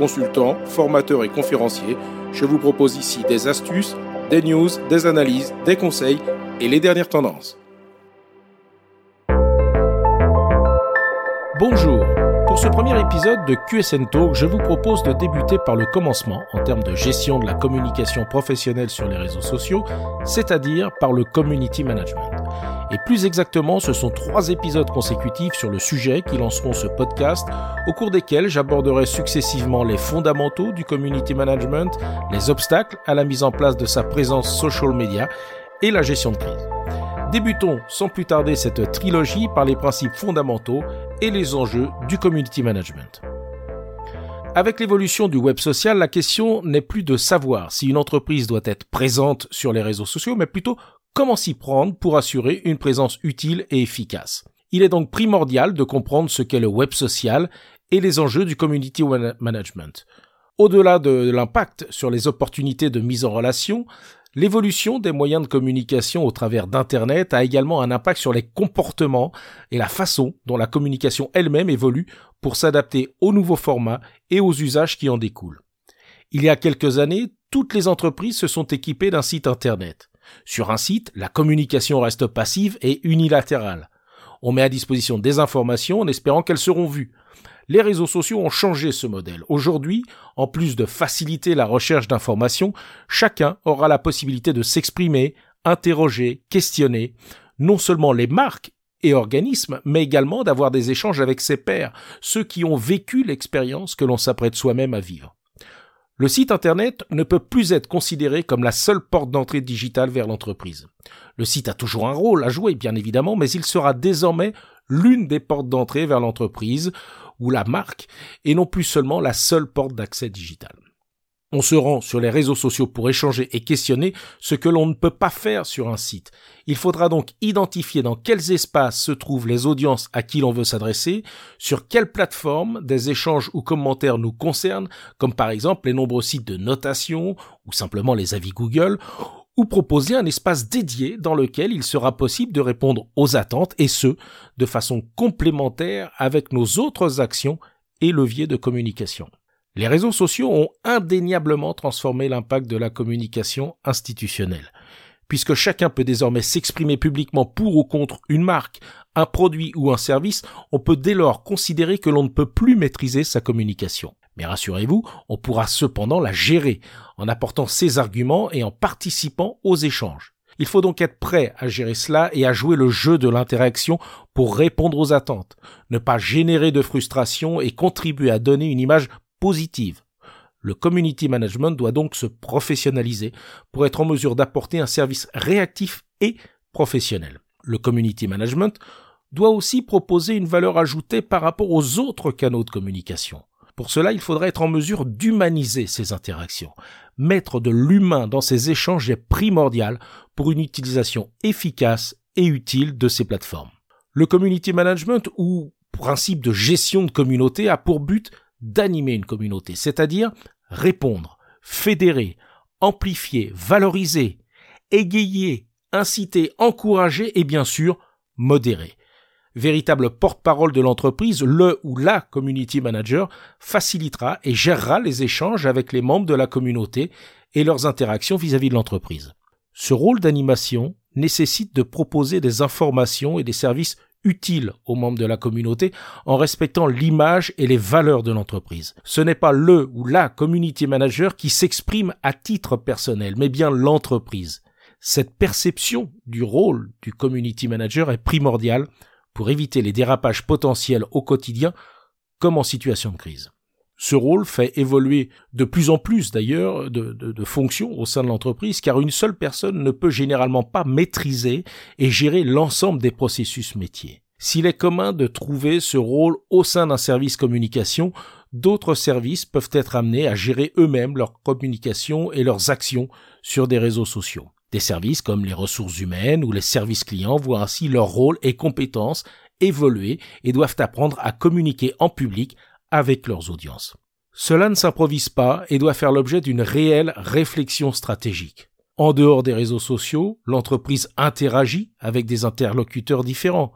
consultant, formateur et conférencier. Je vous propose ici des astuces, des news, des analyses, des conseils et les dernières tendances. Bonjour pour ce premier épisode de QSN Talk, je vous propose de débuter par le commencement en termes de gestion de la communication professionnelle sur les réseaux sociaux, c'est-à-dire par le community management. Et plus exactement, ce sont trois épisodes consécutifs sur le sujet qui lanceront ce podcast, au cours desquels j'aborderai successivement les fondamentaux du community management, les obstacles à la mise en place de sa présence social media et la gestion de crise. Débutons sans plus tarder cette trilogie par les principes fondamentaux et les enjeux du community management. Avec l'évolution du web social, la question n'est plus de savoir si une entreprise doit être présente sur les réseaux sociaux, mais plutôt comment s'y prendre pour assurer une présence utile et efficace? Il est donc primordial de comprendre ce qu'est le web social et les enjeux du community management. Au-delà de l'impact sur les opportunités de mise en relation, L'évolution des moyens de communication au travers d'Internet a également un impact sur les comportements et la façon dont la communication elle-même évolue pour s'adapter aux nouveaux formats et aux usages qui en découlent. Il y a quelques années, toutes les entreprises se sont équipées d'un site Internet. Sur un site, la communication reste passive et unilatérale. On met à disposition des informations en espérant qu'elles seront vues. Les réseaux sociaux ont changé ce modèle. Aujourd'hui, en plus de faciliter la recherche d'informations, chacun aura la possibilité de s'exprimer, interroger, questionner, non seulement les marques et organismes, mais également d'avoir des échanges avec ses pairs, ceux qui ont vécu l'expérience que l'on s'apprête soi-même à vivre. Le site Internet ne peut plus être considéré comme la seule porte d'entrée digitale vers l'entreprise. Le site a toujours un rôle à jouer, bien évidemment, mais il sera désormais l'une des portes d'entrée vers l'entreprise ou la marque, et non plus seulement la seule porte d'accès digital. On se rend sur les réseaux sociaux pour échanger et questionner ce que l'on ne peut pas faire sur un site. Il faudra donc identifier dans quels espaces se trouvent les audiences à qui l'on veut s'adresser, sur quelle plateforme des échanges ou commentaires nous concernent, comme par exemple les nombreux sites de notation ou simplement les avis Google, ou proposer un espace dédié dans lequel il sera possible de répondre aux attentes et ce, de façon complémentaire avec nos autres actions et leviers de communication. Les réseaux sociaux ont indéniablement transformé l'impact de la communication institutionnelle. Puisque chacun peut désormais s'exprimer publiquement pour ou contre une marque, un produit ou un service, on peut dès lors considérer que l'on ne peut plus maîtriser sa communication. Mais rassurez-vous, on pourra cependant la gérer en apportant ses arguments et en participant aux échanges. Il faut donc être prêt à gérer cela et à jouer le jeu de l'interaction pour répondre aux attentes, ne pas générer de frustration et contribuer à donner une image positive. Le community management doit donc se professionnaliser pour être en mesure d'apporter un service réactif et professionnel. Le community management doit aussi proposer une valeur ajoutée par rapport aux autres canaux de communication. Pour cela, il faudra être en mesure d'humaniser ces interactions. Mettre de l'humain dans ces échanges est primordial pour une utilisation efficace et utile de ces plateformes. Le community management ou principe de gestion de communauté a pour but d'animer une communauté, c'est-à-dire répondre, fédérer, amplifier, valoriser, égayer, inciter, encourager et bien sûr modérer véritable porte-parole de l'entreprise, le ou la community manager facilitera et gérera les échanges avec les membres de la communauté et leurs interactions vis-à-vis de l'entreprise. Ce rôle d'animation nécessite de proposer des informations et des services utiles aux membres de la communauté en respectant l'image et les valeurs de l'entreprise. Ce n'est pas le ou la community manager qui s'exprime à titre personnel, mais bien l'entreprise. Cette perception du rôle du community manager est primordiale pour éviter les dérapages potentiels au quotidien comme en situation de crise. Ce rôle fait évoluer de plus en plus d'ailleurs de, fonctions au sein de l'entreprise car une seule personne ne peut généralement pas maîtriser et gérer l'ensemble des processus métiers. S'il est commun de trouver ce rôle au sein d'un service communication, d'autres services peuvent être amenés à gérer eux-mêmes leur communication et leurs actions sur des réseaux sociaux. Des services comme les ressources humaines ou les services clients voient ainsi leur rôle et compétences évoluer et doivent apprendre à communiquer en public avec leurs audiences. Cela ne s'improvise pas et doit faire l'objet d'une réelle réflexion stratégique. En dehors des réseaux sociaux, l'entreprise interagit avec des interlocuteurs différents.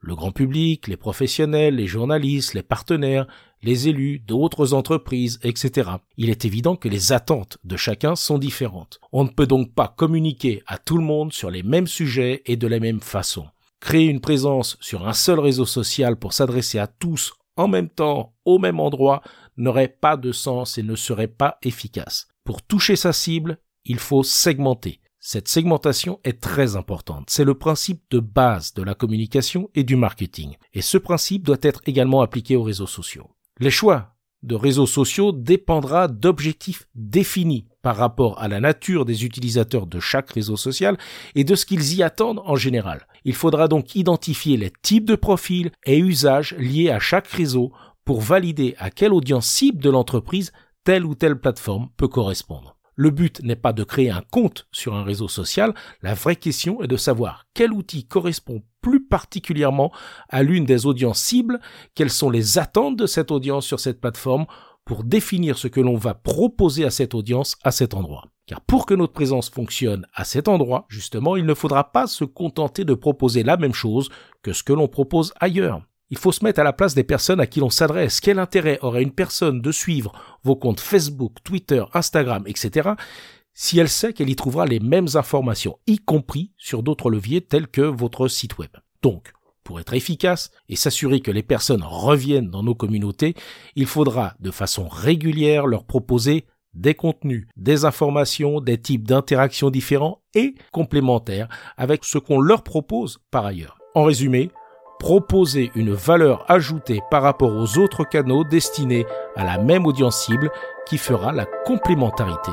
Le grand public, les professionnels, les journalistes, les partenaires, les élus d'autres entreprises, etc. Il est évident que les attentes de chacun sont différentes. On ne peut donc pas communiquer à tout le monde sur les mêmes sujets et de la même façon. Créer une présence sur un seul réseau social pour s'adresser à tous en même temps, au même endroit, n'aurait pas de sens et ne serait pas efficace. Pour toucher sa cible, il faut segmenter. Cette segmentation est très importante. C'est le principe de base de la communication et du marketing. Et ce principe doit être également appliqué aux réseaux sociaux. Les choix de réseaux sociaux dépendra d'objectifs définis par rapport à la nature des utilisateurs de chaque réseau social et de ce qu'ils y attendent en général. Il faudra donc identifier les types de profils et usages liés à chaque réseau pour valider à quelle audience cible de l'entreprise telle ou telle plateforme peut correspondre. Le but n'est pas de créer un compte sur un réseau social, la vraie question est de savoir quel outil correspond plus particulièrement à l'une des audiences cibles, quelles sont les attentes de cette audience sur cette plateforme pour définir ce que l'on va proposer à cette audience à cet endroit? Car pour que notre présence fonctionne à cet endroit, justement, il ne faudra pas se contenter de proposer la même chose que ce que l'on propose ailleurs. Il faut se mettre à la place des personnes à qui l'on s'adresse. Quel intérêt aurait une personne de suivre vos comptes Facebook, Twitter, Instagram, etc. si elle sait qu'elle y trouvera les mêmes informations, y compris sur d'autres leviers tels que votre site web. Donc, pour être efficace et s'assurer que les personnes reviennent dans nos communautés, il faudra de façon régulière leur proposer des contenus, des informations, des types d'interactions différents et complémentaires avec ce qu'on leur propose par ailleurs. En résumé, proposer une valeur ajoutée par rapport aux autres canaux destinés à la même audience cible qui fera la complémentarité